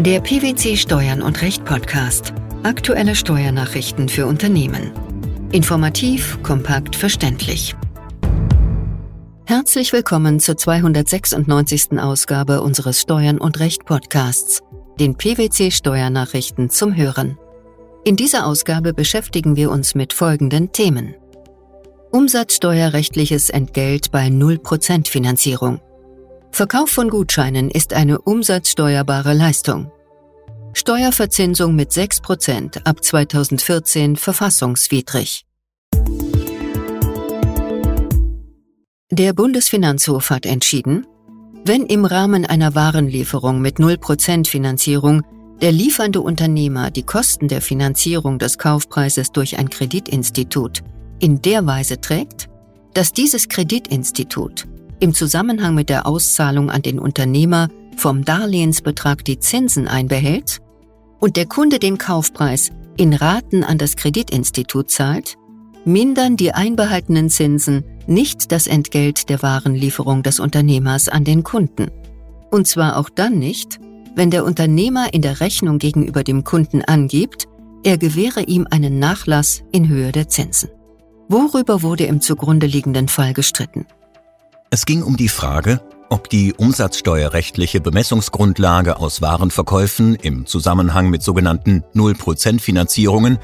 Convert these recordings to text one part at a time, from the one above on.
Der PwC Steuern und Recht Podcast. Aktuelle Steuernachrichten für Unternehmen. Informativ, kompakt, verständlich. Herzlich willkommen zur 296. Ausgabe unseres Steuern und Recht Podcasts, den PwC Steuernachrichten zum Hören. In dieser Ausgabe beschäftigen wir uns mit folgenden Themen. Umsatzsteuerrechtliches Entgelt bei 0% Finanzierung. Verkauf von Gutscheinen ist eine umsatzsteuerbare Leistung. Steuerverzinsung mit 6% ab 2014 verfassungswidrig. Der Bundesfinanzhof hat entschieden, wenn im Rahmen einer Warenlieferung mit 0% Finanzierung der liefernde Unternehmer die Kosten der Finanzierung des Kaufpreises durch ein Kreditinstitut in der Weise trägt, dass dieses Kreditinstitut im Zusammenhang mit der Auszahlung an den Unternehmer vom Darlehensbetrag die Zinsen einbehält und der Kunde den Kaufpreis in Raten an das Kreditinstitut zahlt, mindern die einbehaltenen Zinsen nicht das Entgelt der Warenlieferung des Unternehmers an den Kunden. Und zwar auch dann nicht, wenn der Unternehmer in der Rechnung gegenüber dem Kunden angibt, er gewähre ihm einen Nachlass in Höhe der Zinsen. Worüber wurde im zugrunde liegenden Fall gestritten? Es ging um die Frage, ob die umsatzsteuerrechtliche Bemessungsgrundlage aus Warenverkäufen im Zusammenhang mit sogenannten 0% Finanzierungen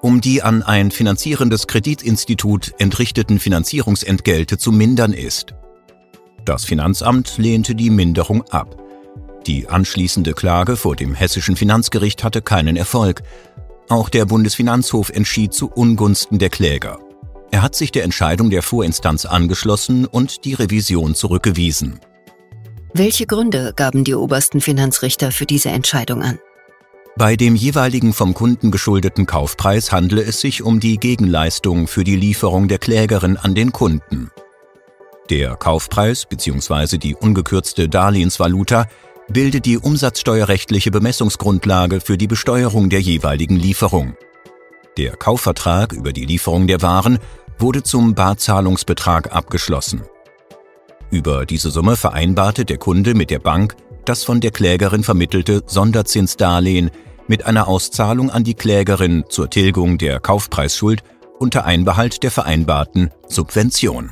um die an ein finanzierendes Kreditinstitut entrichteten Finanzierungsentgelte zu mindern ist. Das Finanzamt lehnte die Minderung ab. Die anschließende Klage vor dem hessischen Finanzgericht hatte keinen Erfolg. Auch der Bundesfinanzhof entschied zu Ungunsten der Kläger. Er hat sich der Entscheidung der Vorinstanz angeschlossen und die Revision zurückgewiesen. Welche Gründe gaben die obersten Finanzrichter für diese Entscheidung an? Bei dem jeweiligen vom Kunden geschuldeten Kaufpreis handle es sich um die Gegenleistung für die Lieferung der Klägerin an den Kunden. Der Kaufpreis bzw. die ungekürzte Darlehensvaluta bildet die umsatzsteuerrechtliche Bemessungsgrundlage für die Besteuerung der jeweiligen Lieferung. Der Kaufvertrag über die Lieferung der Waren wurde zum Barzahlungsbetrag abgeschlossen. Über diese Summe vereinbarte der Kunde mit der Bank das von der Klägerin vermittelte Sonderzinsdarlehen mit einer Auszahlung an die Klägerin zur Tilgung der Kaufpreisschuld unter Einbehalt der vereinbarten Subvention.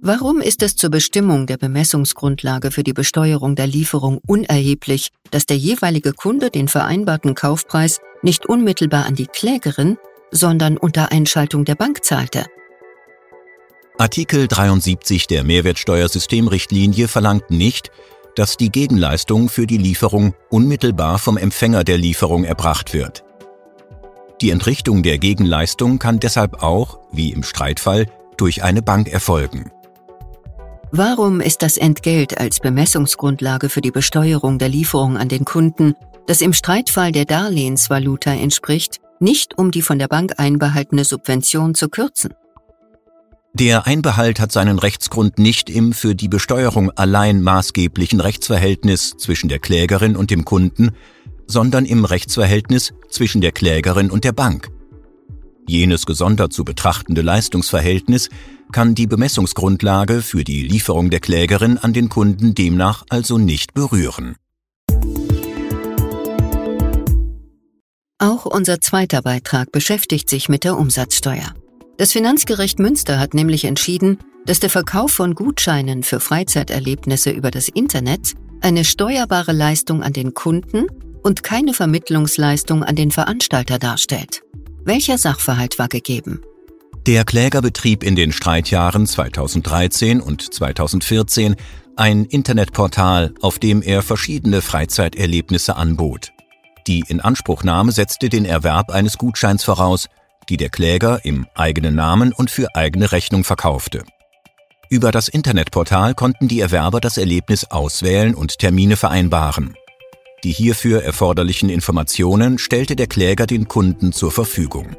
Warum ist es zur Bestimmung der Bemessungsgrundlage für die Besteuerung der Lieferung unerheblich, dass der jeweilige Kunde den vereinbarten Kaufpreis nicht unmittelbar an die Klägerin, sondern unter Einschaltung der Bank zahlte. Artikel 73 der Mehrwertsteuersystemrichtlinie verlangt nicht, dass die Gegenleistung für die Lieferung unmittelbar vom Empfänger der Lieferung erbracht wird. Die Entrichtung der Gegenleistung kann deshalb auch, wie im Streitfall, durch eine Bank erfolgen. Warum ist das Entgelt als Bemessungsgrundlage für die Besteuerung der Lieferung an den Kunden, das im Streitfall der Darlehensvaluta entspricht, nicht um die von der Bank einbehaltene Subvention zu kürzen. Der Einbehalt hat seinen Rechtsgrund nicht im für die Besteuerung allein maßgeblichen Rechtsverhältnis zwischen der Klägerin und dem Kunden, sondern im Rechtsverhältnis zwischen der Klägerin und der Bank. Jenes gesondert zu betrachtende Leistungsverhältnis kann die Bemessungsgrundlage für die Lieferung der Klägerin an den Kunden demnach also nicht berühren. Auch unser zweiter Beitrag beschäftigt sich mit der Umsatzsteuer. Das Finanzgericht Münster hat nämlich entschieden, dass der Verkauf von Gutscheinen für Freizeiterlebnisse über das Internet eine steuerbare Leistung an den Kunden und keine Vermittlungsleistung an den Veranstalter darstellt. Welcher Sachverhalt war gegeben? Der Kläger betrieb in den Streitjahren 2013 und 2014 ein Internetportal, auf dem er verschiedene Freizeiterlebnisse anbot. Die Inanspruchnahme setzte den Erwerb eines Gutscheins voraus, die der Kläger im eigenen Namen und für eigene Rechnung verkaufte. Über das Internetportal konnten die Erwerber das Erlebnis auswählen und Termine vereinbaren. Die hierfür erforderlichen Informationen stellte der Kläger den Kunden zur Verfügung.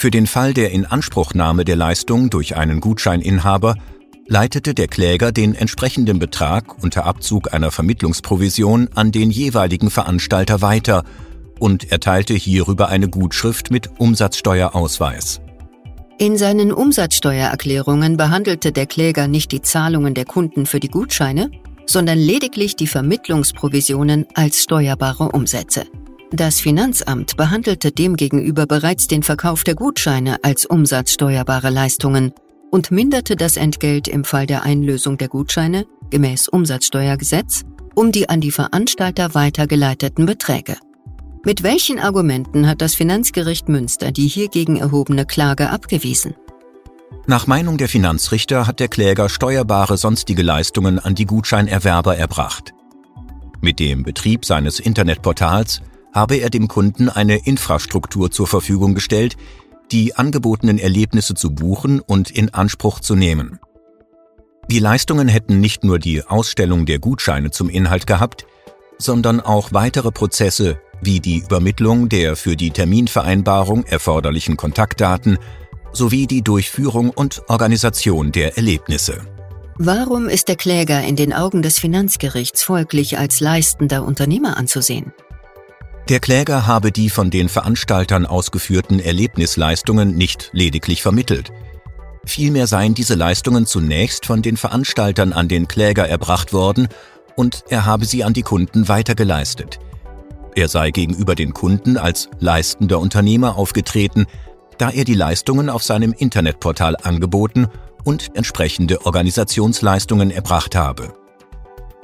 Für den Fall der Inanspruchnahme der Leistung durch einen Gutscheininhaber leitete der Kläger den entsprechenden Betrag unter Abzug einer Vermittlungsprovision an den jeweiligen Veranstalter weiter und erteilte hierüber eine Gutschrift mit Umsatzsteuerausweis. In seinen Umsatzsteuererklärungen behandelte der Kläger nicht die Zahlungen der Kunden für die Gutscheine, sondern lediglich die Vermittlungsprovisionen als steuerbare Umsätze. Das Finanzamt behandelte demgegenüber bereits den Verkauf der Gutscheine als umsatzsteuerbare Leistungen und minderte das Entgelt im Fall der Einlösung der Gutscheine gemäß Umsatzsteuergesetz um die an die Veranstalter weitergeleiteten Beträge. Mit welchen Argumenten hat das Finanzgericht Münster die hiergegen erhobene Klage abgewiesen? Nach Meinung der Finanzrichter hat der Kläger steuerbare sonstige Leistungen an die Gutscheinerwerber erbracht. Mit dem Betrieb seines Internetportals habe er dem Kunden eine Infrastruktur zur Verfügung gestellt, die angebotenen Erlebnisse zu buchen und in Anspruch zu nehmen. Die Leistungen hätten nicht nur die Ausstellung der Gutscheine zum Inhalt gehabt, sondern auch weitere Prozesse wie die Übermittlung der für die Terminvereinbarung erforderlichen Kontaktdaten sowie die Durchführung und Organisation der Erlebnisse. Warum ist der Kläger in den Augen des Finanzgerichts folglich als leistender Unternehmer anzusehen? Der Kläger habe die von den Veranstaltern ausgeführten Erlebnisleistungen nicht lediglich vermittelt. Vielmehr seien diese Leistungen zunächst von den Veranstaltern an den Kläger erbracht worden und er habe sie an die Kunden weitergeleistet. Er sei gegenüber den Kunden als leistender Unternehmer aufgetreten, da er die Leistungen auf seinem Internetportal angeboten und entsprechende Organisationsleistungen erbracht habe.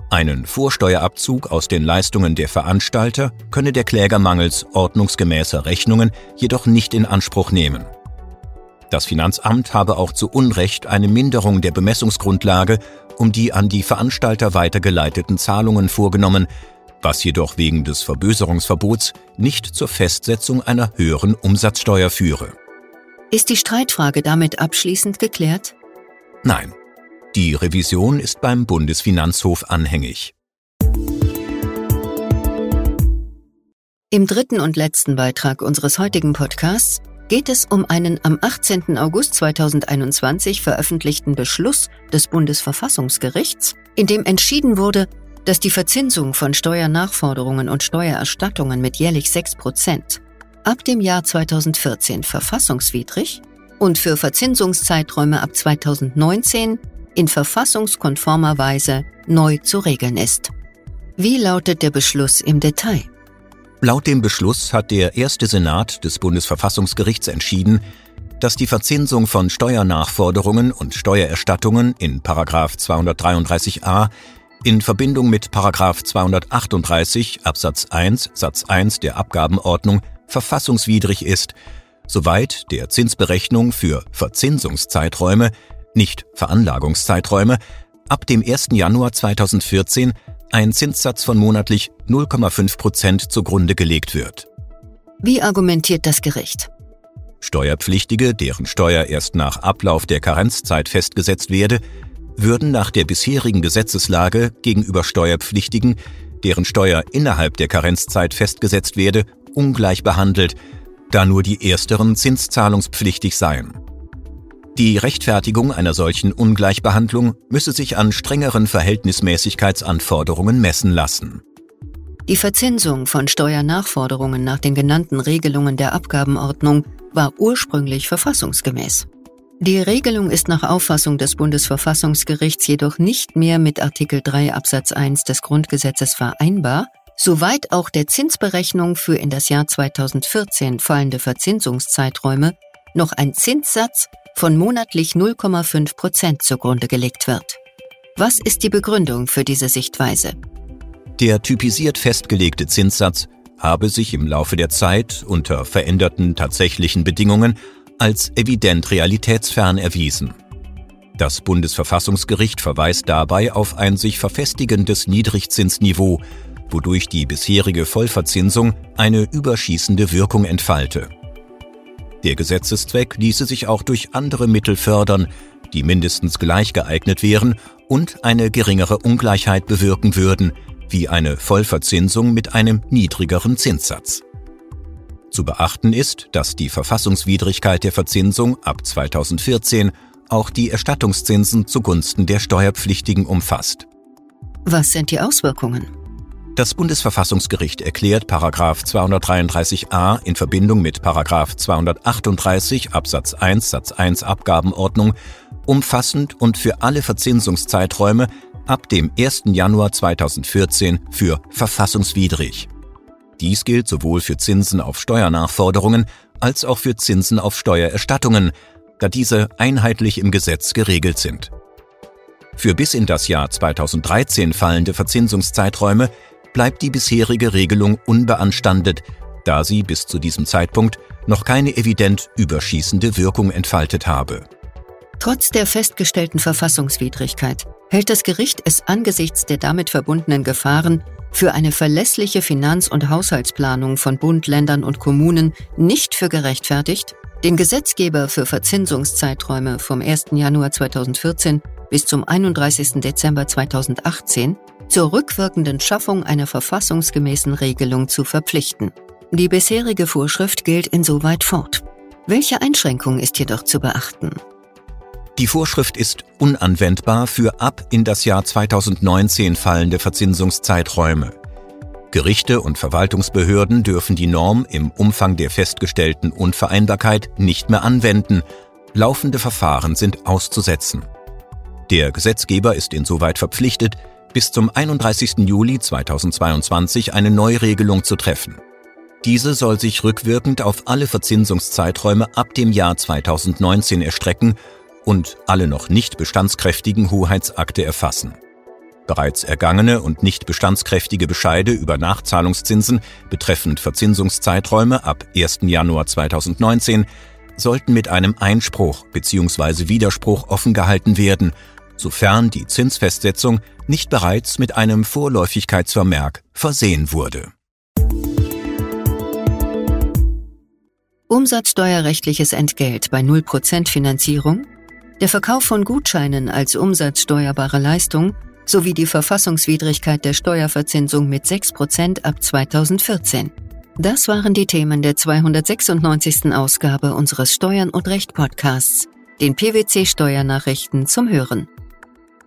Einen Vorsteuerabzug aus den Leistungen der Veranstalter könne der Kläger mangels ordnungsgemäßer Rechnungen jedoch nicht in Anspruch nehmen. Das Finanzamt habe auch zu Unrecht eine Minderung der Bemessungsgrundlage um die an die Veranstalter weitergeleiteten Zahlungen vorgenommen, was jedoch wegen des Verböserungsverbots nicht zur Festsetzung einer höheren Umsatzsteuer führe. Ist die Streitfrage damit abschließend geklärt? Nein. Die Revision ist beim Bundesfinanzhof anhängig. Im dritten und letzten Beitrag unseres heutigen Podcasts geht es um einen am 18. August 2021 veröffentlichten Beschluss des Bundesverfassungsgerichts, in dem entschieden wurde, dass die Verzinsung von Steuernachforderungen und Steuererstattungen mit jährlich 6 Prozent ab dem Jahr 2014 verfassungswidrig und für Verzinsungszeiträume ab 2019 in verfassungskonformer Weise neu zu regeln ist. Wie lautet der Beschluss im Detail? Laut dem Beschluss hat der erste Senat des Bundesverfassungsgerichts entschieden, dass die Verzinsung von Steuernachforderungen und Steuererstattungen in 233a in Verbindung mit 238 Absatz 1 Satz 1 der Abgabenordnung verfassungswidrig ist, soweit der Zinsberechnung für Verzinsungszeiträume, nicht Veranlagungszeiträume, ab dem 1. Januar 2014 ein Zinssatz von monatlich 0,5 Prozent zugrunde gelegt wird. Wie argumentiert das Gericht? Steuerpflichtige, deren Steuer erst nach Ablauf der Karenzzeit festgesetzt werde, würden nach der bisherigen Gesetzeslage gegenüber Steuerpflichtigen, deren Steuer innerhalb der Karenzzeit festgesetzt werde, ungleich behandelt, da nur die ersteren zinszahlungspflichtig seien. Die Rechtfertigung einer solchen Ungleichbehandlung müsse sich an strengeren Verhältnismäßigkeitsanforderungen messen lassen. Die Verzinsung von Steuernachforderungen nach den genannten Regelungen der Abgabenordnung war ursprünglich verfassungsgemäß. Die Regelung ist nach Auffassung des Bundesverfassungsgerichts jedoch nicht mehr mit Artikel 3 Absatz 1 des Grundgesetzes vereinbar, soweit auch der Zinsberechnung für in das Jahr 2014 fallende Verzinsungszeiträume noch ein Zinssatz von monatlich 0,5 Prozent zugrunde gelegt wird. Was ist die Begründung für diese Sichtweise? Der typisiert festgelegte Zinssatz habe sich im Laufe der Zeit unter veränderten tatsächlichen Bedingungen als evident realitätsfern erwiesen. Das Bundesverfassungsgericht verweist dabei auf ein sich verfestigendes Niedrigzinsniveau, wodurch die bisherige Vollverzinsung eine überschießende Wirkung entfalte. Der Gesetzeszweck ließe sich auch durch andere Mittel fördern, die mindestens gleich geeignet wären und eine geringere Ungleichheit bewirken würden, wie eine Vollverzinsung mit einem niedrigeren Zinssatz. Zu beachten ist, dass die Verfassungswidrigkeit der Verzinsung ab 2014 auch die Erstattungszinsen zugunsten der Steuerpflichtigen umfasst. Was sind die Auswirkungen? Das Bundesverfassungsgericht erklärt 233a in Verbindung mit 238 Absatz 1 Satz 1 Abgabenordnung umfassend und für alle Verzinsungszeiträume ab dem 1. Januar 2014 für verfassungswidrig. Dies gilt sowohl für Zinsen auf Steuernachforderungen als auch für Zinsen auf Steuererstattungen, da diese einheitlich im Gesetz geregelt sind. Für bis in das Jahr 2013 fallende Verzinsungszeiträume bleibt die bisherige Regelung unbeanstandet, da sie bis zu diesem Zeitpunkt noch keine evident überschießende Wirkung entfaltet habe. Trotz der festgestellten Verfassungswidrigkeit hält das Gericht es angesichts der damit verbundenen Gefahren für eine verlässliche Finanz- und Haushaltsplanung von Bund, Ländern und Kommunen nicht für gerechtfertigt, den Gesetzgeber für Verzinsungszeiträume vom 1. Januar 2014 bis zum 31. Dezember 2018 zur rückwirkenden Schaffung einer verfassungsgemäßen Regelung zu verpflichten. Die bisherige Vorschrift gilt insoweit fort. Welche Einschränkung ist jedoch zu beachten? Die Vorschrift ist unanwendbar für ab in das Jahr 2019 fallende Verzinsungszeiträume. Gerichte und Verwaltungsbehörden dürfen die Norm im Umfang der festgestellten Unvereinbarkeit nicht mehr anwenden. Laufende Verfahren sind auszusetzen. Der Gesetzgeber ist insoweit verpflichtet, bis zum 31. Juli 2022 eine Neuregelung zu treffen. Diese soll sich rückwirkend auf alle Verzinsungszeiträume ab dem Jahr 2019 erstrecken und alle noch nicht bestandskräftigen Hoheitsakte erfassen. Bereits ergangene und nicht bestandskräftige Bescheide über Nachzahlungszinsen betreffend Verzinsungszeiträume ab 1. Januar 2019 sollten mit einem Einspruch bzw. Widerspruch offen gehalten werden, sofern die Zinsfestsetzung nicht bereits mit einem Vorläufigkeitsvermerk versehen wurde. Umsatzsteuerrechtliches Entgelt bei 0% Finanzierung der Verkauf von Gutscheinen als umsatzsteuerbare Leistung sowie die Verfassungswidrigkeit der Steuerverzinsung mit 6% ab 2014. Das waren die Themen der 296. Ausgabe unseres Steuern und Recht Podcasts, den PwC Steuernachrichten zum Hören.